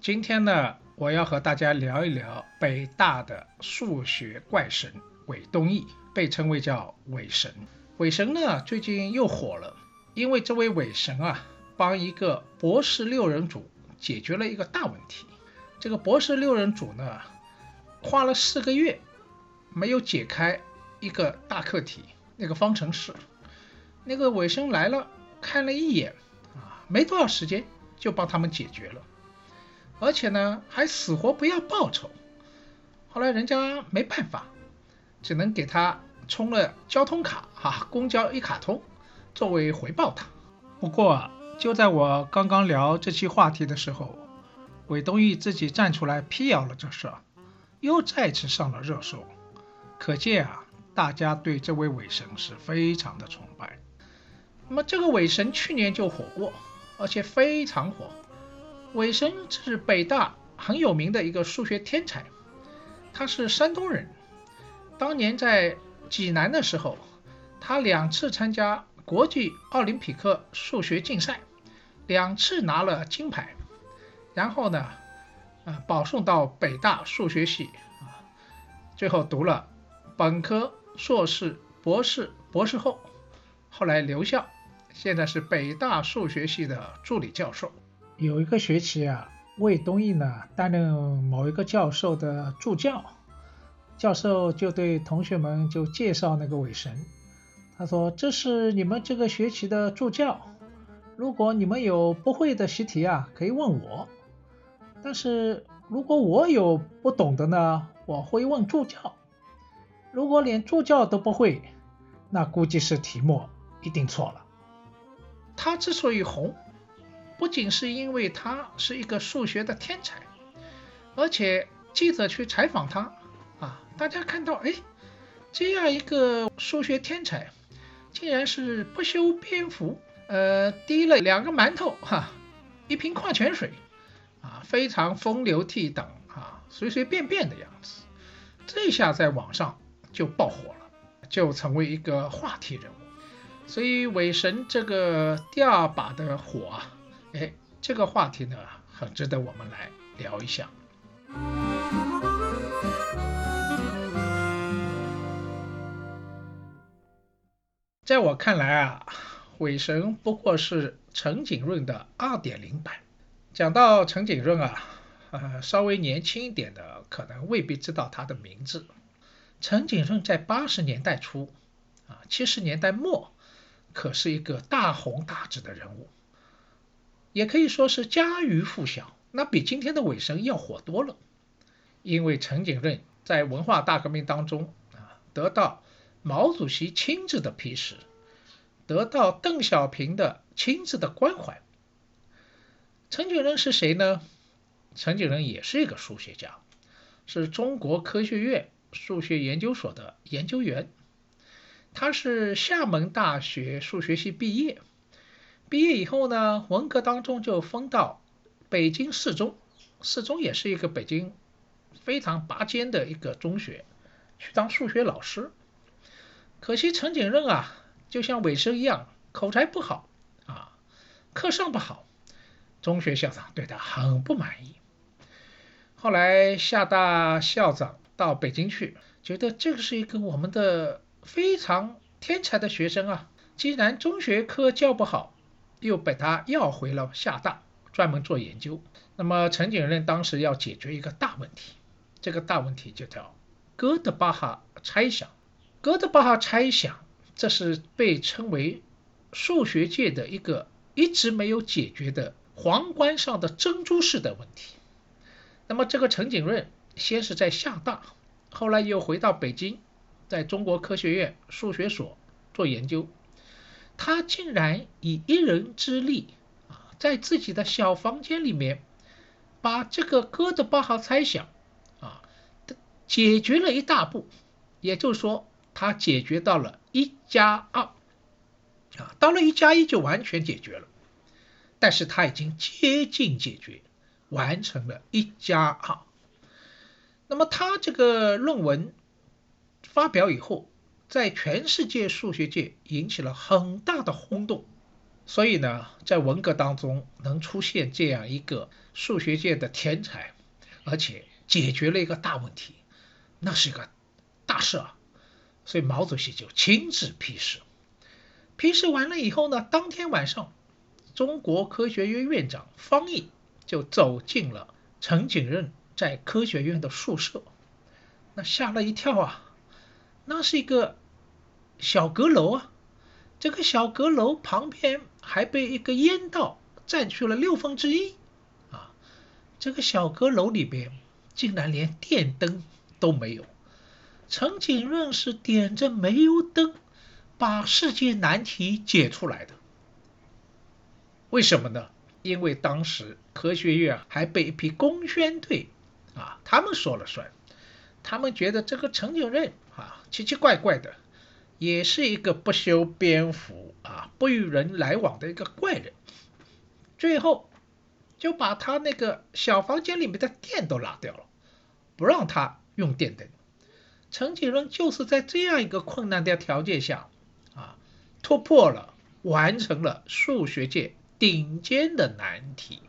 今天呢，我要和大家聊一聊北大的数学怪神韦东奕，被称为叫韦神。韦神呢，最近又火了，因为这位韦神啊，帮一个博士六人组解决了一个大问题。这个博士六人组呢，花了四个月，没有解开一个大课题，那个方程式。那个韦神来了，看了一眼，啊，没多少时间就帮他们解决了。而且呢，还死活不要报酬。后来人家没办法，只能给他充了交通卡，哈，公交一卡通，作为回报他。不过，就在我刚刚聊这期话题的时候，韦东奕自己站出来辟谣了这事，又再次上了热搜。可见啊，大家对这位韦神是非常的崇拜。那么这个韦神去年就火过，而且非常火。韦神是北大很有名的一个数学天才，他是山东人。当年在济南的时候，他两次参加国际奥林匹克数学竞赛，两次拿了金牌。然后呢，呃，保送到北大数学系啊，最后读了本科、硕士、博士、博士后，后来留校，现在是北大数学系的助理教授。有一个学期啊，魏东奕呢担任某一个教授的助教，教授就对同学们就介绍那个韦神，他说这是你们这个学期的助教，如果你们有不会的习题啊，可以问我，但是如果我有不懂的呢，我会问助教，如果连助教都不会，那估计是题目一定错了。他之所以红。不仅是因为他是一个数学的天才，而且记者去采访他啊，大家看到哎，这样一个数学天才，竟然是不修边幅，呃，滴了两个馒头哈，一瓶矿泉水啊，非常风流倜傥啊，随随便便的样子，这下在网上就爆火了，就成为一个话题人物。所以韦神这个第二把的火啊。哎，这个话题呢，很值得我们来聊一下。在我看来啊，韦神不过是陈景润的二点零版。讲到陈景润啊，呃，稍微年轻一点的可能未必知道他的名字。陈景润在八十年代初啊，七十年代末，可是一个大红大紫的人物。也可以说是家喻户晓，那比今天的韦神要火多了。因为陈景润在文化大革命当中啊，得到毛主席亲自的批示，得到邓小平的亲自的关怀。陈景润是谁呢？陈景润也是一个数学家，是中国科学院数学研究所的研究员，他是厦门大学数学系毕业。毕业以后呢，文革当中就分到北京四中四中也是一个北京非常拔尖的一个中学，去当数学老师。可惜陈景润啊，就像韦生一样，口才不好啊，课上不好，中学校长对他很不满意。后来厦大校长到北京去，觉得这个是一个我们的非常天才的学生啊，既然中学科教不好，又把他要回了厦大，专门做研究。那么陈景润当时要解决一个大问题，这个大问题就叫哥德巴哈猜想。哥德巴赫猜想，这是被称为数学界的一个一直没有解决的皇冠上的珍珠式的问题。那么，这个陈景润先是在厦大，后来又回到北京，在中国科学院数学所做研究。他竟然以一人之力啊，在自己的小房间里面，把这个哥德巴赫猜想啊，解决了一大步，也就是说。他解决到了一加二，啊，到了一加一就完全解决了，但是他已经接近解决，完成了一加二。那么他这个论文发表以后，在全世界数学界引起了很大的轰动，所以呢，在文革当中能出现这样一个数学界的天才，而且解决了一个大问题，那是一个大事啊。所以毛主席就亲自批示，批示完了以后呢，当天晚上，中国科学院院长方毅就走进了陈景润在科学院的宿舍，那吓了一跳啊，那是一个小阁楼啊，这个小阁楼旁边还被一个烟道占据了六分之一啊，这个小阁楼里边竟然连电灯都没有。陈景润是点着煤油灯，把世界难题解出来的。为什么呢？因为当时科学院还被一批工宣队啊，他们说了算。他们觉得这个陈景润啊，奇奇怪怪的，也是一个不修边幅啊、不与人来往的一个怪人。最后就把他那个小房间里面的电都拉掉了，不让他用电灯。陈景润就是在这样一个困难的条件下，啊，突破了，完成了数学界顶尖的难题。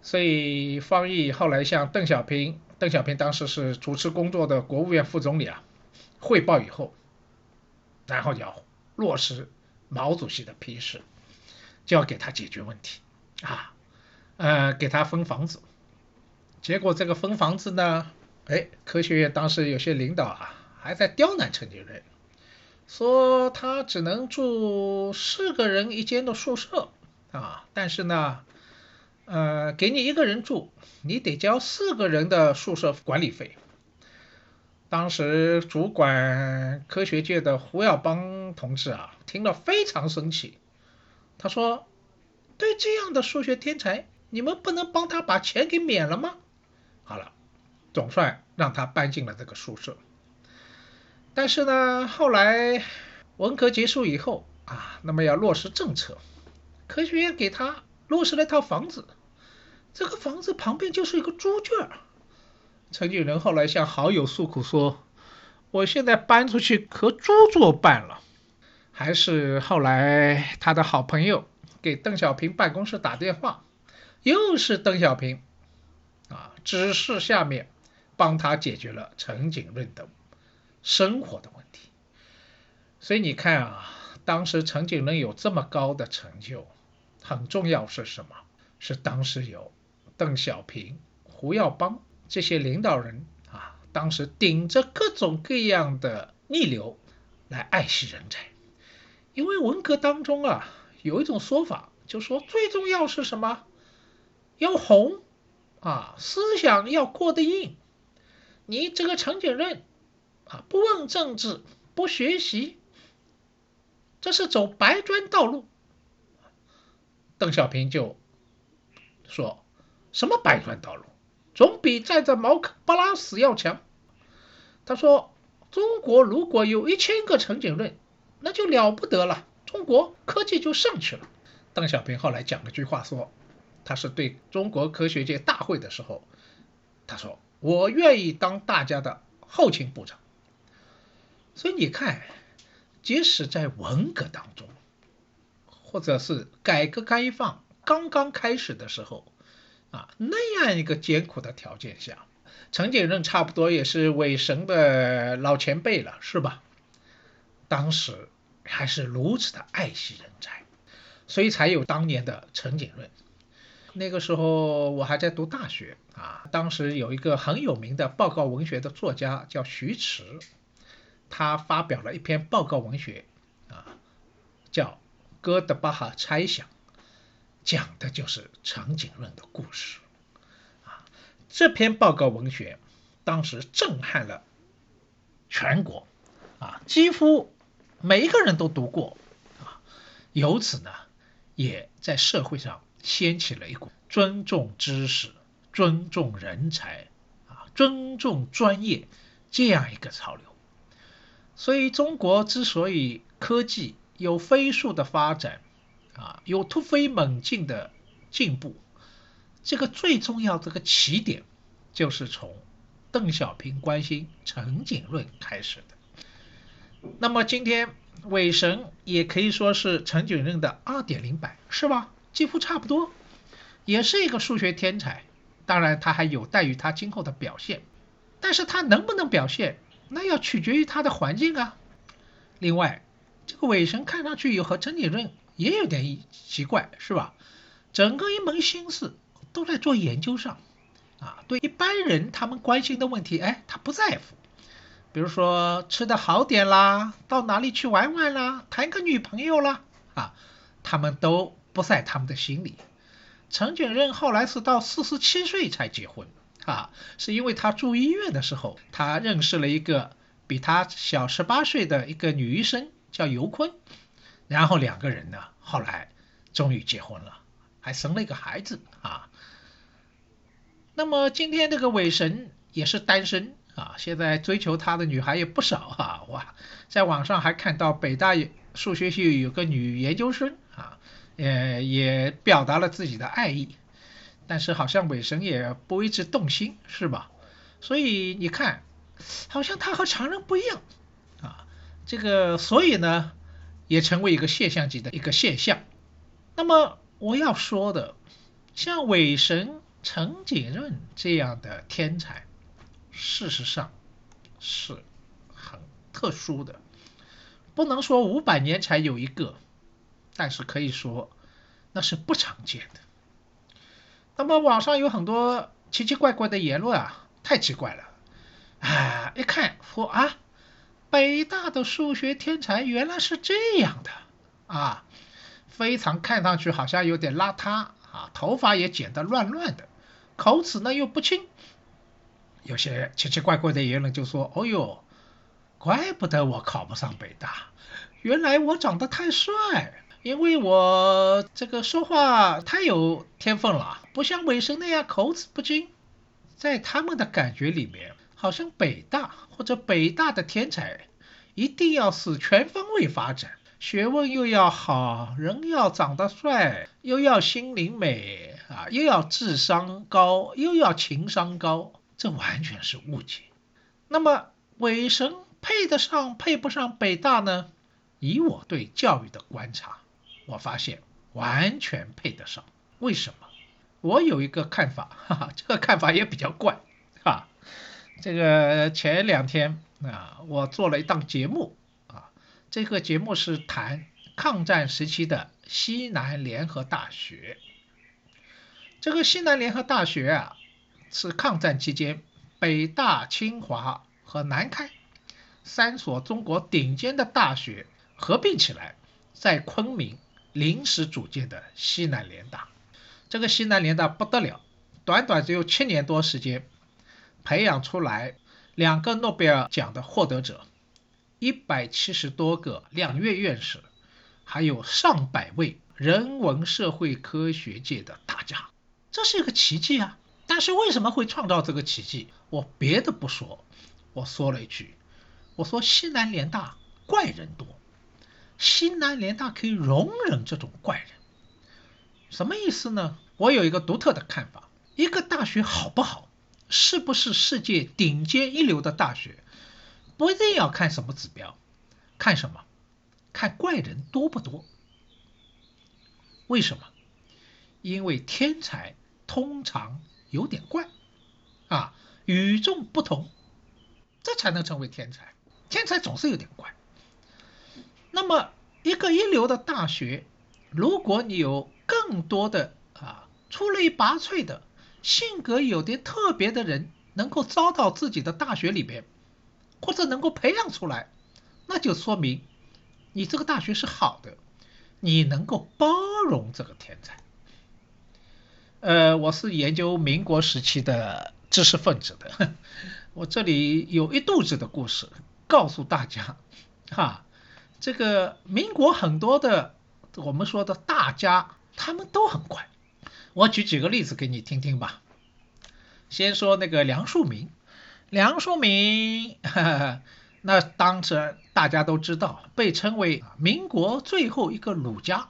所以方毅后来向邓小平，邓小平当时是主持工作的国务院副总理啊，汇报以后，然后要落实毛主席的批示，就要给他解决问题啊，呃，给他分房子。结果这个分房子呢？哎，科学院当时有些领导啊，还在刁难陈景润，说他只能住四个人一间的宿舍啊，但是呢，呃，给你一个人住，你得交四个人的宿舍管理费。当时主管科学界的胡耀邦同志啊，听了非常生气，他说：“对这样的数学天才，你们不能帮他把钱给免了吗？”好了。总算让他搬进了这个宿舍，但是呢，后来文革结束以后啊，那么要落实政策，科学院给他落实了一套房子，这个房子旁边就是一个猪圈儿。陈景仁后来向好友诉苦说：“我现在搬出去和猪作伴了。”还是后来他的好朋友给邓小平办公室打电话，又是邓小平啊指示下面。帮他解决了陈景润的生活的问题，所以你看啊，当时陈景润有这么高的成就，很重要是什么？是当时有邓小平、胡耀邦这些领导人啊，当时顶着各种各样的逆流来爱惜人才。因为文革当中啊，有一种说法，就说最重要是什么？要红啊，思想要过得硬。你这个陈景润啊，不问政治，不学习，这是走白砖道路。邓小平就说：“什么白砖道路？总比站在茅坑不拉屎要强。”他说：“中国如果有一千个陈景润，那就了不得了，中国科技就上去了。”邓小平后来讲了句话说：“他是对中国科学界大会的时候，他说：“我愿意当大家的后勤部长。”所以你看，即使在文革当中，或者是改革开放刚刚开始的时候，啊，那样一个艰苦的条件下，陈景润差不多也是伪神的老前辈了，是吧？当时还是如此的爱惜人才，所以才有当年的陈景润。那个时候我还在读大学啊，当时有一个很有名的报告文学的作家叫徐迟，他发表了一篇报告文学啊，叫《哥德巴赫猜想》，讲的就是陈景论的故事啊。这篇报告文学当时震撼了全国啊，几乎每一个人都读过啊，由此呢，也在社会上。掀起了一股尊重知识、尊重人才啊、尊重专业这样一个潮流。所以，中国之所以科技有飞速的发展啊，有突飞猛进的进步，这个最重要这个起点就是从邓小平关心陈景润开始的。那么，今天韦神也可以说是陈景润的二点零版，是吧？几乎差不多，也是一个数学天才。当然，他还有待于他今后的表现。但是他能不能表现，那要取决于他的环境啊。另外，这个韦神看上去有和陈景润也有点奇怪，是吧？整个一门心思都在做研究上，啊，对一般人他们关心的问题，哎，他不在乎。比如说吃的好点啦，到哪里去玩玩啦，谈个女朋友啦，啊，他们都。不在他们的心里。陈景润后来是到四十七岁才结婚啊，是因为他住医院的时候，他认识了一个比他小十八岁的一个女医生，叫尤坤，然后两个人呢，后来终于结婚了，还生了一个孩子啊。那么今天这个韦神也是单身啊，现在追求他的女孩也不少啊，哇，在网上还看到北大数学系有个女研究生啊。呃，也表达了自己的爱意，但是好像韦神也不为之动心，是吧？所以你看，好像他和常人不一样啊。这个，所以呢，也成为一个现象级的一个现象。那么我要说的，像韦神陈景润这样的天才，事实上是很特殊的，不能说五百年才有一个。但是可以说，那是不常见的。那么网上有很多奇奇怪怪的言论啊，太奇怪了啊！一看说啊，北大的数学天才原来是这样的啊，非常看上去好像有点邋遢啊，头发也剪得乱乱的，口齿呢又不清。有些奇奇怪怪的言论就说：“哦呦，怪不得我考不上北大，原来我长得太帅。”因为我这个说话太有天分了，不像韦神那样口齿不清，在他们的感觉里面，好像北大或者北大的天才一定要是全方位发展，学问又要好，人要长得帅，又要心灵美啊，又要智商高，又要情商高，这完全是误解。那么韦神配得上配不上北大呢？以我对教育的观察。我发现完全配得上，为什么？我有一个看法，哈哈，这个看法也比较怪，啊，这个前两天啊，我做了一档节目啊，这个节目是谈抗战时期的西南联合大学。这个西南联合大学啊，是抗战期间北大、清华和南开三所中国顶尖的大学合并起来，在昆明。临时组建的西南联大，这个西南联大不得了，短短只有七年多时间，培养出来两个诺贝尔奖的获得者，一百七十多个两院院士，还有上百位人文社会科学界的大家，这是一个奇迹啊！但是为什么会创造这个奇迹？我别的不说，我说了一句，我说西南联大怪人多。西南联大可以容忍这种怪人，什么意思呢？我有一个独特的看法：一个大学好不好，是不是世界顶尖一流的大学，不一定要看什么指标，看什么？看怪人多不多？为什么？因为天才通常有点怪啊，与众不同，这才能成为天才。天才总是有点怪。那么，一个一流的大学，如果你有更多的啊出类拔萃的性格有点特别的人，能够招到自己的大学里边，或者能够培养出来，那就说明你这个大学是好的。你能够包容这个天才，呃，我是研究民国时期的知识分子的，我这里有一肚子的故事告诉大家，哈，这个民国很多的我们说的大家，他们都很怪，我举几个例子给你听听吧。先说那个梁漱溟，梁漱溟。那当时大家都知道，被称为民国最后一个儒家。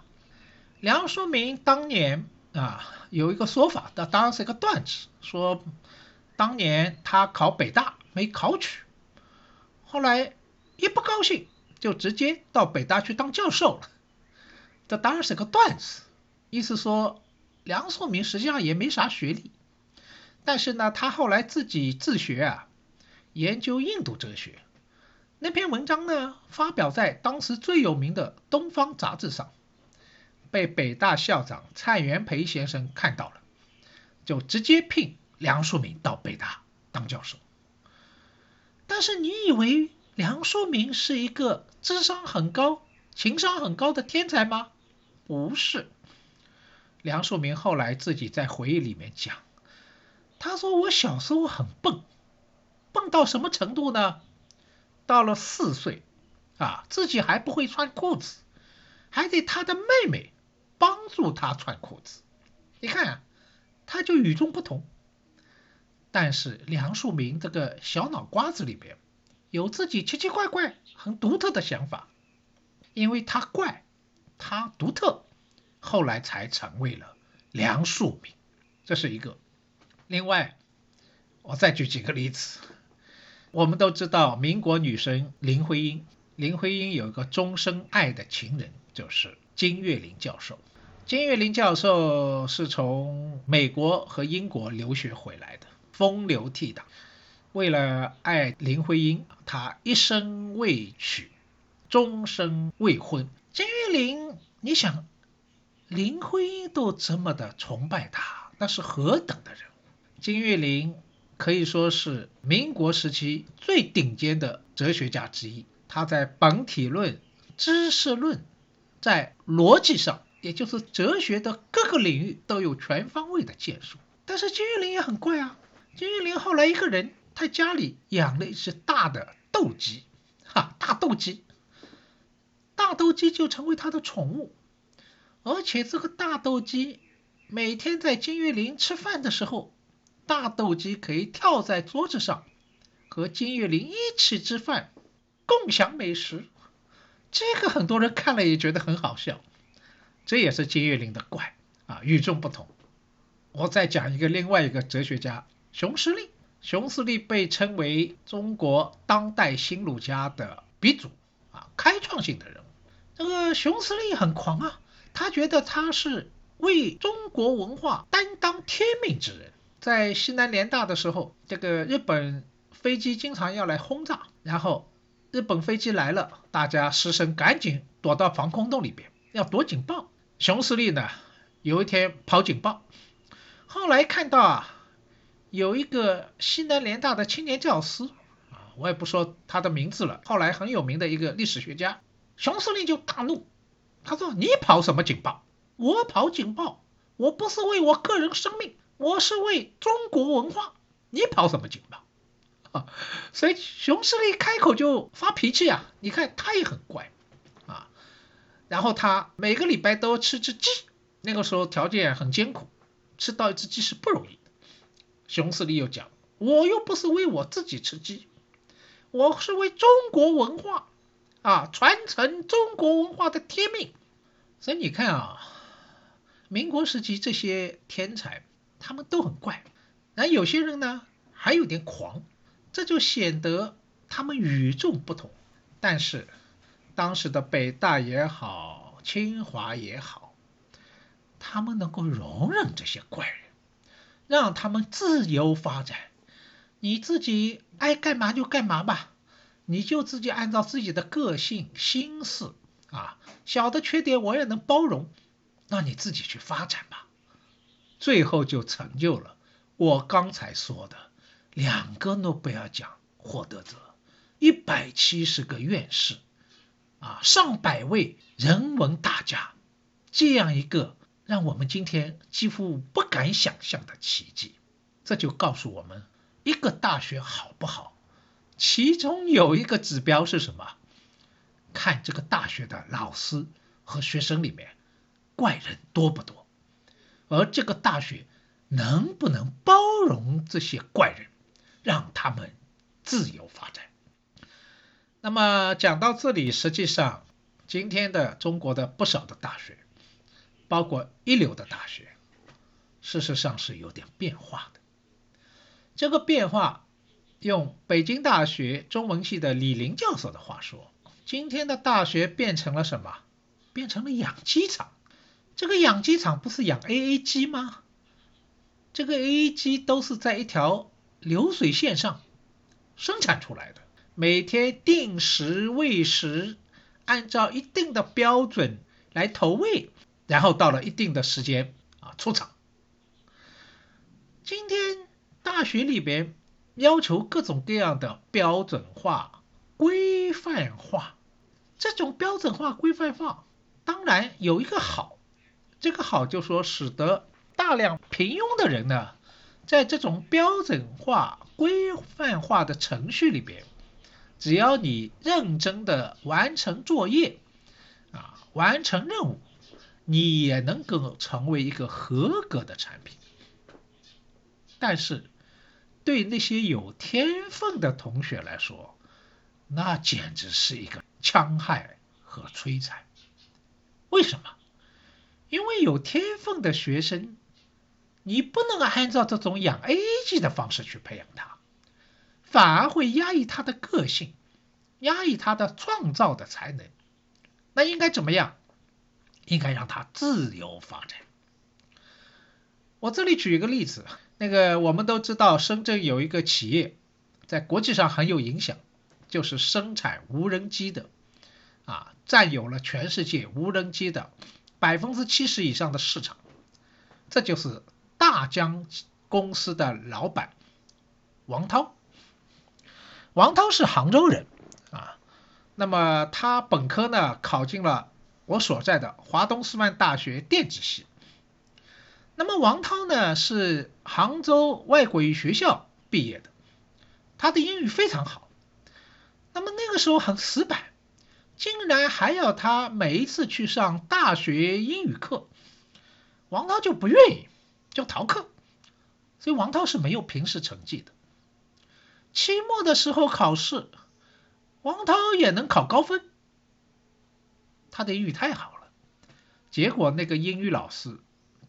梁漱溟当年啊，有一个说法，那当然是一个段子，说当年他考北大没考取，后来一不高兴就直接到北大去当教授了。这当然是个段子，意思说梁漱溟实际上也没啥学历，但是呢，他后来自己自学啊，研究印度哲学。那篇文章呢，发表在当时最有名的《东方》杂志上，被北大校长蔡元培先生看到了，就直接聘梁漱溟到北大当教授。但是你以为梁漱溟是一个智商很高、情商很高的天才吗？不是。梁漱溟后来自己在回忆里面讲，他说：“我小时候很笨，笨到什么程度呢？”到了四岁，啊，自己还不会穿裤子，还得他的妹妹帮助他穿裤子。你看啊，他就与众不同。但是梁漱溟这个小脑瓜子里边有自己奇奇怪怪、很独特的想法，因为他怪，他独特，后来才成为了梁漱溟。这是一个。另外，我再举几个例子。我们都知道，民国女神林徽因，林徽因有一个终身爱的情人，就是金岳霖教授。金岳霖教授是从美国和英国留学回来的，风流倜傥。为了爱林徽因，他一生未娶，终身未婚。金岳霖，你想，林徽因都这么的崇拜他，那是何等的人物？金岳霖。可以说是民国时期最顶尖的哲学家之一。他在本体论、知识论，在逻辑上，也就是哲学的各个领域都有全方位的建树。但是金岳霖也很怪啊，金岳霖后来一个人，他家里养了一只大的斗鸡，哈，大斗鸡，大斗鸡就成为他的宠物，而且这个大斗鸡每天在金岳霖吃饭的时候。大斗鸡可以跳在桌子上，和金岳霖一起吃饭，共享美食。这个很多人看了也觉得很好笑。这也是金岳霖的怪啊，与众不同。我再讲一个另外一个哲学家熊十力。熊十力被称为中国当代新儒家的鼻祖啊，开创性的人物。这个熊十力很狂啊，他觉得他是为中国文化担当天命之人。在西南联大的时候，这个日本飞机经常要来轰炸，然后日本飞机来了，大家师生赶紧躲到防空洞里边，要躲警报。熊司令呢，有一天跑警报，后来看到啊，有一个西南联大的青年教师啊，我也不说他的名字了，后来很有名的一个历史学家，熊司令就大怒，他说：“你跑什么警报？我跑警报，我不是为我个人生命。”我是为中国文化，你跑什么警报？啊，所以熊十力开口就发脾气啊！你看他也很乖啊，然后他每个礼拜都吃只鸡，那个时候条件很艰苦，吃到一只鸡是不容易的。熊十力又讲，我又不是为我自己吃鸡，我是为中国文化啊，传承中国文化的天命。所以你看啊。民国时期这些天才，他们都很怪，那有些人呢还有点狂，这就显得他们与众不同。但是当时的北大也好，清华也好，他们能够容忍这些怪人，让他们自由发展，你自己爱干嘛就干嘛吧，你就自己按照自己的个性心思啊，小的缺点我也能包容。那你自己去发展吧，最后就成就了我刚才说的两个诺贝尔奖获得者，一百七十个院士，啊，上百位人文大家，这样一个让我们今天几乎不敢想象的奇迹。这就告诉我们，一个大学好不好，其中有一个指标是什么？看这个大学的老师和学生里面。怪人多不多？而这个大学能不能包容这些怪人，让他们自由发展？那么讲到这里，实际上今天的中国的不少的大学，包括一流的大学，事实上是有点变化的。这个变化，用北京大学中文系的李林教授的话说，今天的大学变成了什么？变成了养鸡场。这个养鸡场不是养 AA 鸡吗？这个 AA 鸡都是在一条流水线上生产出来的，每天定时喂食，按照一定的标准来投喂，然后到了一定的时间啊出厂。今天大学里边要求各种各样的标准化、规范化，这种标准化、规范化当然有一个好。这个好就说，使得大量平庸的人呢，在这种标准化、规范化的程序里边，只要你认真的完成作业，啊，完成任务，你也能够成为一个合格的产品。但是，对那些有天分的同学来说，那简直是一个戕害和摧残。为什么？因为有天分的学生，你不能按照这种养 A 级的方式去培养他，反而会压抑他的个性，压抑他的创造的才能。那应该怎么样？应该让他自由发展。我这里举一个例子，那个我们都知道，深圳有一个企业在国际上很有影响，就是生产无人机的，啊，占有了全世界无人机的。百分之七十以上的市场，这就是大疆公司的老板王涛。王涛是杭州人啊，那么他本科呢考进了我所在的华东师范大学电子系。那么王涛呢是杭州外国语学校毕业的，他的英语非常好。那么那个时候很死板。竟然还要他每一次去上大学英语课，王涛就不愿意，就逃课，所以王涛是没有平时成绩的。期末的时候考试，王涛也能考高分，他的英语太好了。结果那个英语老师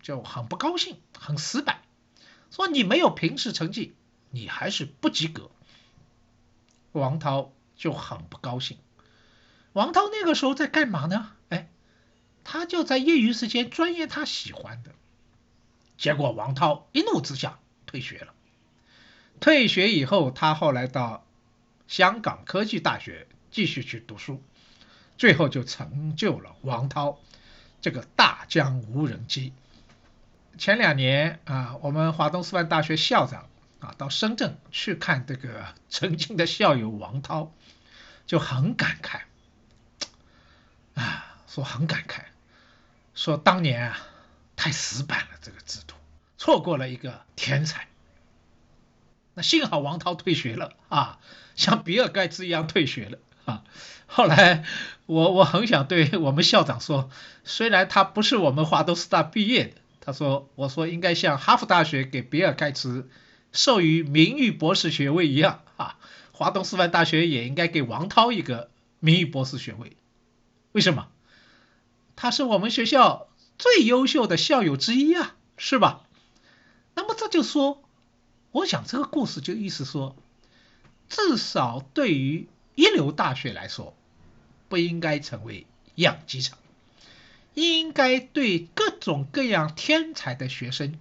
就很不高兴，很死板，说你没有平时成绩，你还是不及格。王涛就很不高兴。王涛那个时候在干嘛呢？哎，他就在业余时间钻研他喜欢的。结果王涛一怒之下退学了。退学以后，他后来到香港科技大学继续去读书，最后就成就了王涛这个大疆无人机。前两年啊，我们华东师范大学校长啊到深圳去看这个曾经的校友王涛，就很感慨。啊，说很感慨，说当年啊太死板了，这个制度错过了一个天才。那幸好王涛退学了啊，像比尔盖茨一样退学了啊。后来我我很想对我们校长说，虽然他不是我们华东师大毕业的，他说我说应该像哈佛大学给比尔盖茨授予名誉博士学位一样啊，华东师范大学也应该给王涛一个名誉博士学位。为什么？他是我们学校最优秀的校友之一啊，是吧？那么这就说，我想这个故事就意思说，至少对于一流大学来说，不应该成为养鸡场，应该对各种各样天才的学生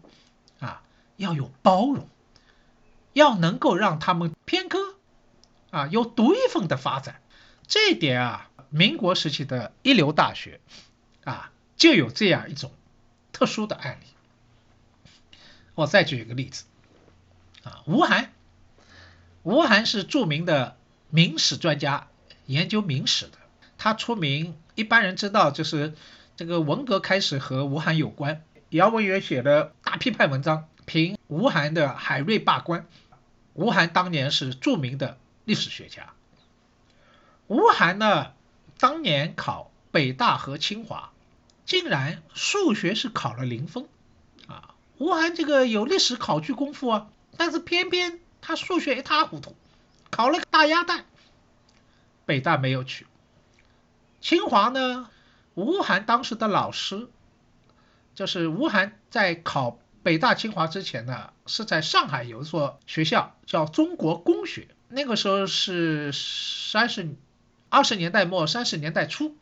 啊要有包容，要能够让他们偏科啊有独一份的发展。这一点啊，民国时期的一流大学啊就有这样一种特殊的案例。我再举一个例子，啊，吴晗，吴晗是著名的明史专家，研究明史的。他出名，一般人知道就是这个文革开始和吴晗有关。姚文元写的大批判文章评吴晗的海瑞罢官。吴晗当年是著名的历史学家。吴晗呢，当年考北大和清华，竟然数学是考了零分啊。吴晗这个有历史考据功夫啊，但是偏偏他数学一塌糊涂，考了个大鸭蛋。北大没有去，清华呢？吴晗当时的老师，就是吴晗在考北大清华之前呢，是在上海有一所学校叫中国公学，那个时候是三十二十年代末三十年代初，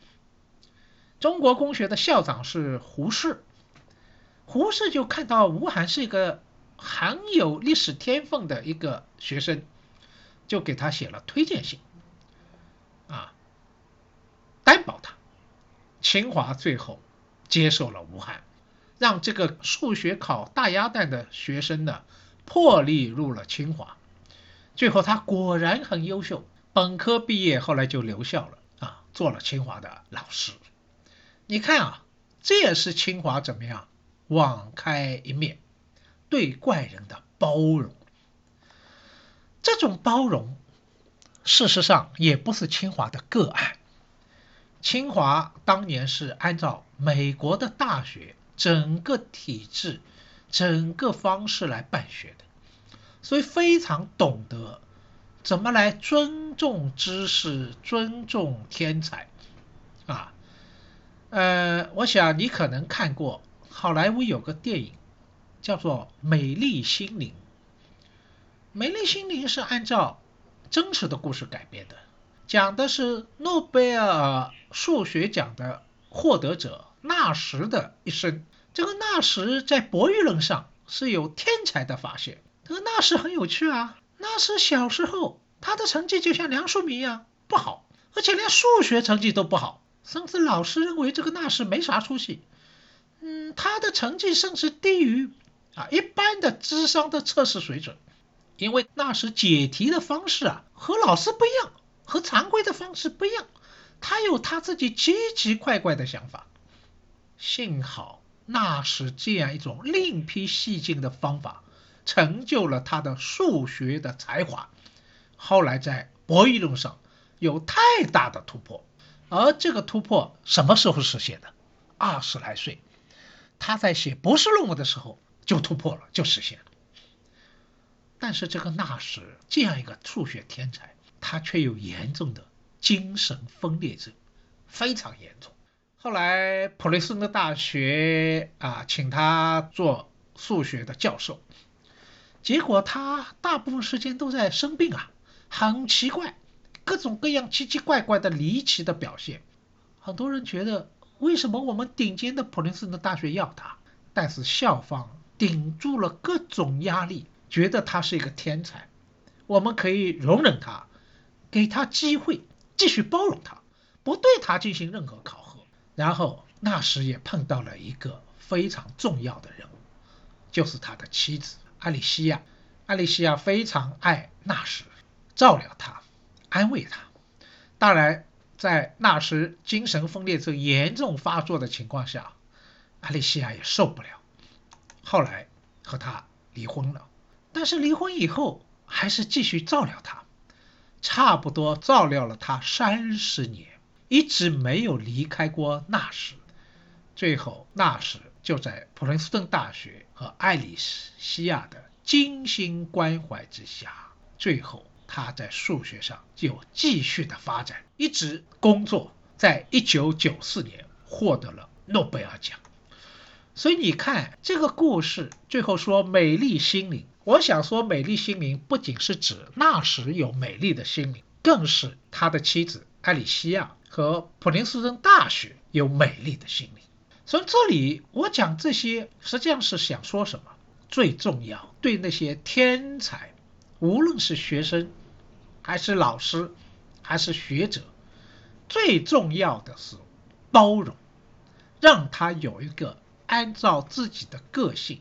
中国公学的校长是胡适。胡适就看到吴晗是一个很有历史天分的一个学生，就给他写了推荐信，啊，担保他。清华最后接受了吴晗，让这个数学考大鸭蛋的学生呢破例入了清华。最后他果然很优秀，本科毕业，后来就留校了啊，做了清华的老师。你看啊，这也是清华怎么样？网开一面，对怪人的包容，这种包容，事实上也不是清华的个案。清华当年是按照美国的大学整个体制、整个方式来办学的，所以非常懂得怎么来尊重知识、尊重天才。啊，呃，我想你可能看过。好莱坞有个电影叫做《美丽心灵》，《美丽心灵》是按照真实的故事改编的，讲的是诺贝尔数学奖的获得者纳什的一生。这个纳什在博弈论上是有天才的发现。这个纳什很有趣啊，纳什小时候他的成绩就像梁漱溟一样不好，而且连数学成绩都不好，甚至老师认为这个纳什没啥出息。嗯，他的成绩甚至低于啊一般的智商的测试水准，因为那时解题的方式啊和老师不一样，和常规的方式不一样，他有他自己奇奇怪怪的想法。幸好那时这样一种另辟蹊径的方法，成就了他的数学的才华，后来在博弈论上有太大的突破。而这个突破什么时候实现的？二十来岁。他在写博士论文的时候就突破了，就实现了。但是这个纳什这样一个数学天才，他却有严重的精神分裂症，非常严重。后来普林斯顿大学啊，请他做数学的教授，结果他大部分时间都在生病啊，很奇怪，各种各样奇奇怪怪的离奇的表现，很多人觉得。为什么我们顶尖的普林斯顿大学要他？但是校方顶住了各种压力，觉得他是一个天才，我们可以容忍他，给他机会，继续包容他，不对他进行任何考核。然后那时也碰到了一个非常重要的人物，就是他的妻子阿里西亚。阿里西亚非常爱纳什，照料他，安慰他。当然。在那时精神分裂症严重发作的情况下，阿丽西亚也受不了，后来和他离婚了。但是离婚以后还是继续照料他，差不多照料了他三十年，一直没有离开过纳什。最后纳什就在普林斯顿大学和爱丽西亚的精心关怀之下，最后。他在数学上就继续的发展，一直工作，在一九九四年获得了诺贝尔奖。所以你看这个故事最后说美丽心灵，我想说美丽心灵不仅是指那时有美丽的心灵，更是他的妻子艾里西亚和普林斯顿大学有美丽的心灵。所以这里我讲这些实际上是想说什么？最重要对那些天才，无论是学生，还是老师，还是学者，最重要的是包容，让他有一个。按照自己的个性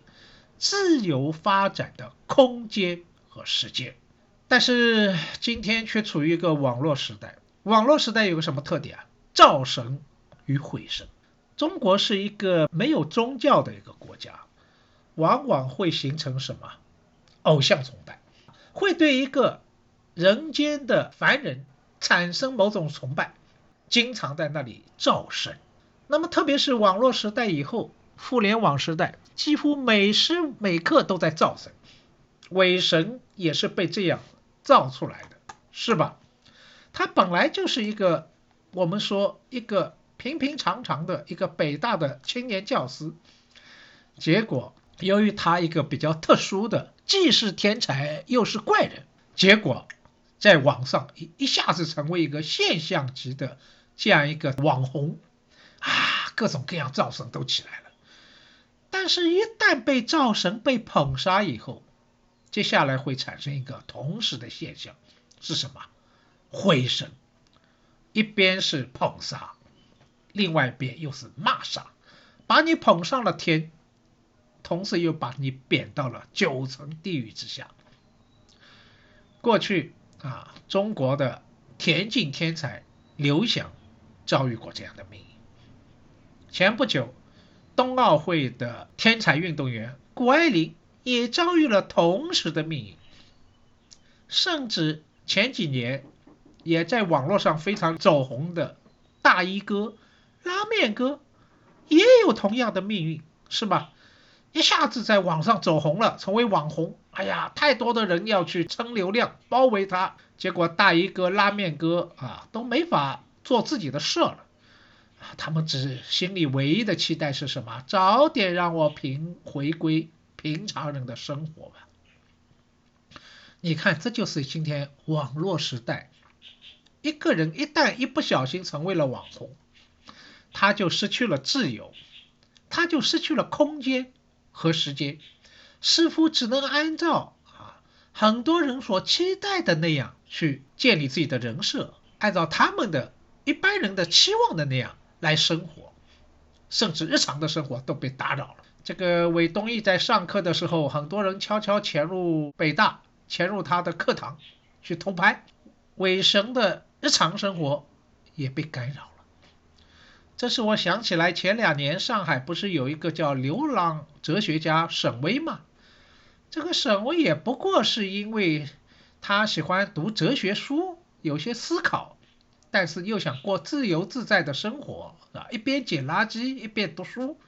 自由发展的空间和时间，但是今天却处于一个网络时代。网络时代有个什么特点啊？造神与毁神。中国是一个没有宗教的一个国家，往往会形成什么？偶像崇拜，会对一个人间的凡人产生某种崇拜，经常在那里造神。那么特别是网络时代以后。互联网时代，几乎每时每刻都在造神，伪神也是被这样造出来的，是吧？他本来就是一个我们说一个平平常常的一个北大的青年教师，结果由于他一个比较特殊的，既是天才又是怪人，结果在网上一一下子成为一个现象级的这样一个网红啊，各种各样造神都起来了。但是，一旦被造神被捧杀以后，接下来会产生一个同时的现象，是什么？毁神，一边是捧杀，另外一边又是骂杀，把你捧上了天，同时又把你贬到了九层地狱之下。过去啊，中国的田径天才刘翔遭遇过这样的命运。前不久。冬奥会的天才运动员谷爱凌也遭遇了同时的命运，甚至前几年也在网络上非常走红的大衣哥、拉面哥也有同样的命运，是吧？一下子在网上走红了，成为网红。哎呀，太多的人要去蹭流量，包围他，结果大衣哥、拉面哥啊都没法做自己的事了。他们只心里唯一的期待是什么？早点让我平回归平常人的生活吧。你看，这就是今天网络时代，一个人一旦一不小心成为了网红，他就失去了自由，他就失去了空间和时间，似乎只能按照啊很多人所期待的那样去建立自己的人设，按照他们的一般人的期望的那样。来生活，甚至日常的生活都被打扰了。这个韦东奕在上课的时候，很多人悄悄潜入北大，潜入他的课堂去偷拍，韦神的日常生活也被干扰了。这是我想起来，前两年上海不是有一个叫流浪哲学家沈巍吗？这个沈巍也不过是因为他喜欢读哲学书，有些思考。但是又想过自由自在的生活啊，一边捡垃圾一边读书。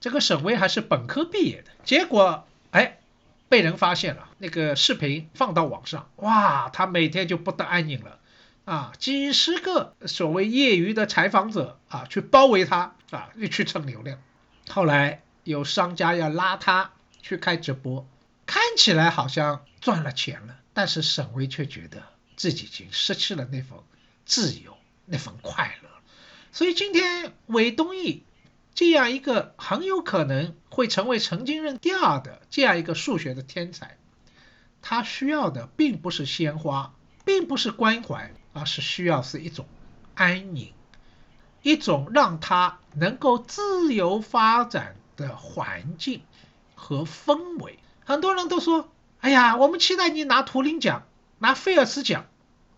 这个沈巍还是本科毕业的，结果哎被人发现了，那个视频放到网上，哇，他每天就不得安宁了啊！几十个所谓业余的采访者啊，去包围他啊，又去蹭流量。后来有商家要拉他去开直播，看起来好像赚了钱了，但是沈巍却觉得自己已经失去了那份。自由那份快乐，所以今天韦东奕这样一个很有可能会成为曾经任第二的这样一个数学的天才，他需要的并不是鲜花，并不是关怀，而是需要是一种安宁，一种让他能够自由发展的环境和氛围。很多人都说：“哎呀，我们期待你拿图灵奖，拿菲尔兹奖，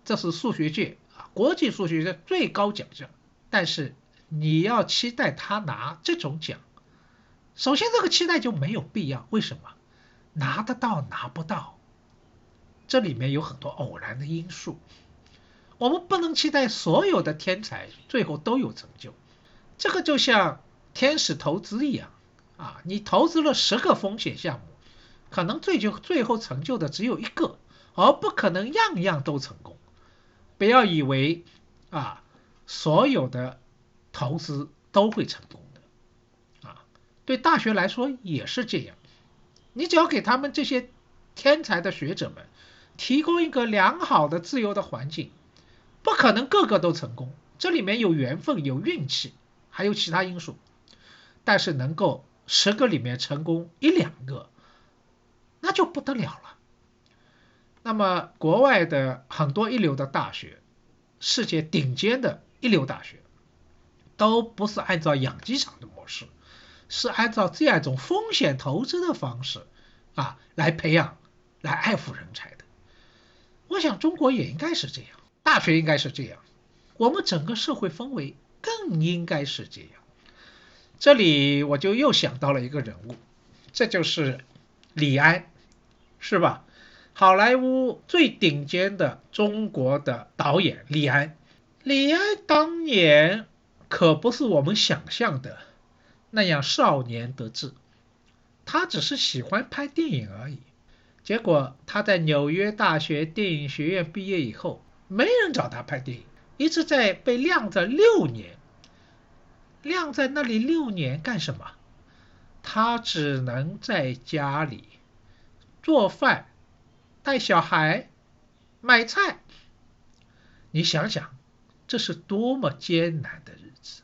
这是数学界。”国际数学的最高奖项，但是你要期待他拿这种奖，首先这个期待就没有必要。为什么？拿得到拿不到，这里面有很多偶然的因素。我们不能期待所有的天才最后都有成就。这个就像天使投资一样啊，你投资了十个风险项目，可能最就最后成就的只有一个，而不可能样样都成功。不要以为啊，所有的投资都会成功的啊，对大学来说也是这样。你只要给他们这些天才的学者们提供一个良好的自由的环境，不可能个个都成功，这里面有缘分、有运气，还有其他因素。但是能够十个里面成功一两个，那就不得了了。那么国外的很多一流的大学，世界顶尖的一流大学，都不是按照养鸡场的模式，是按照这样一种风险投资的方式啊来培养、来爱抚人才的。我想中国也应该是这样，大学应该是这样，我们整个社会氛围更应该是这样。这里我就又想到了一个人物，这就是李安，是吧？好莱坞最顶尖的中国的导演李安，李安当年可不是我们想象的那样少年得志，他只是喜欢拍电影而已。结果他在纽约大学电影学院毕业以后，没人找他拍电影，一直在被晾着六年。晾在那里六年干什么？他只能在家里做饭、带小孩、买菜。你想想，这是多么艰难的日子！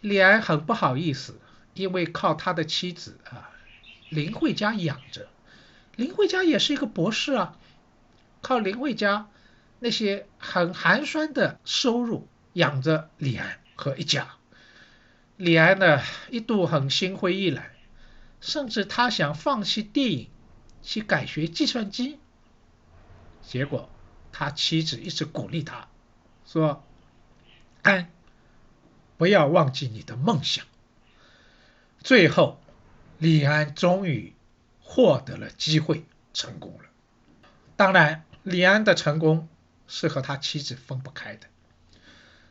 李安很不好意思，因为靠他的妻子啊林慧嘉养着。林慧嘉也是一个博士啊，靠林慧嘉那些很寒酸的收入养着李安和一家。李安呢，一度很心灰意冷，甚至他想放弃电影，去改学计算机。结果他妻子一直鼓励他，说：“安，不要忘记你的梦想。”最后，李安终于获得了机会，成功了。当然，李安的成功是和他妻子分不开的。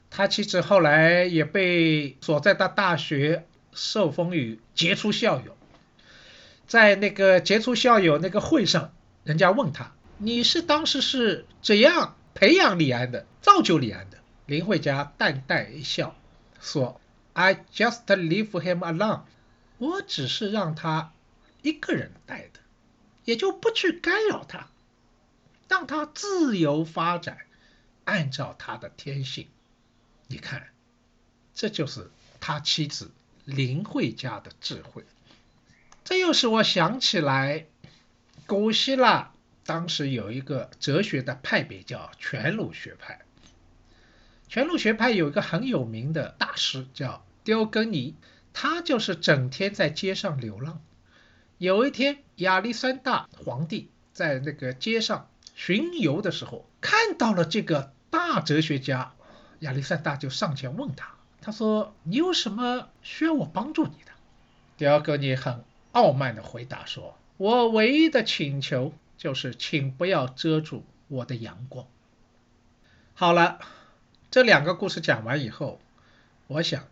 他妻子后来也被所在的大学受封于杰出校友，在那个杰出校友那个会上，人家问他：“你是当时是怎样培养李安的，造就李安的？”林慧嘉淡淡一笑，说：“I just leave him alone，我只是让他一个人带的，也就不去干扰他，让他自由发展，按照他的天性。”你看，这就是他妻子林慧嘉的智慧。这又使我想起来，古希腊当时有一个哲学的派别叫全鲁学派。全鲁学派有一个很有名的大师叫雕根尼，他就是整天在街上流浪。有一天，亚历山大皇帝在那个街上巡游的时候，看到了这个大哲学家。亚历山大就上前问他：“他说你有什么需要我帮助你的？”迪奥哥尼很傲慢地回答说：“我唯一的请求就是，请不要遮住我的阳光。”好了，这两个故事讲完以后，我想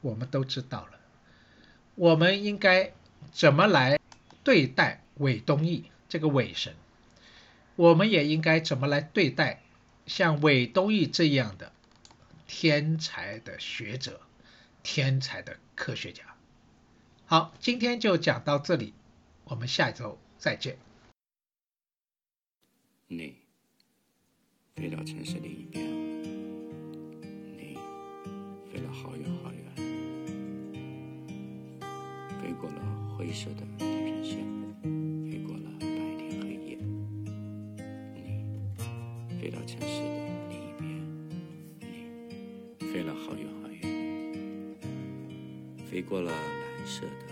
我们都知道了，我们应该怎么来对待韦东奕这个韦神，我们也应该怎么来对待像韦东奕这样的。天才的学者，天才的科学家。好，今天就讲到这里，我们下一周再见。你飞到城市另一边，你飞了好远好远，飞过了灰色的地平线，飞过了白天黑夜，你飞到城市的另一边，你。飞了好远好远，飞过了舍得。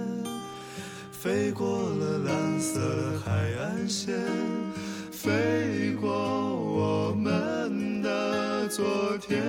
飞过了蓝色海岸线，飞过我们的昨天，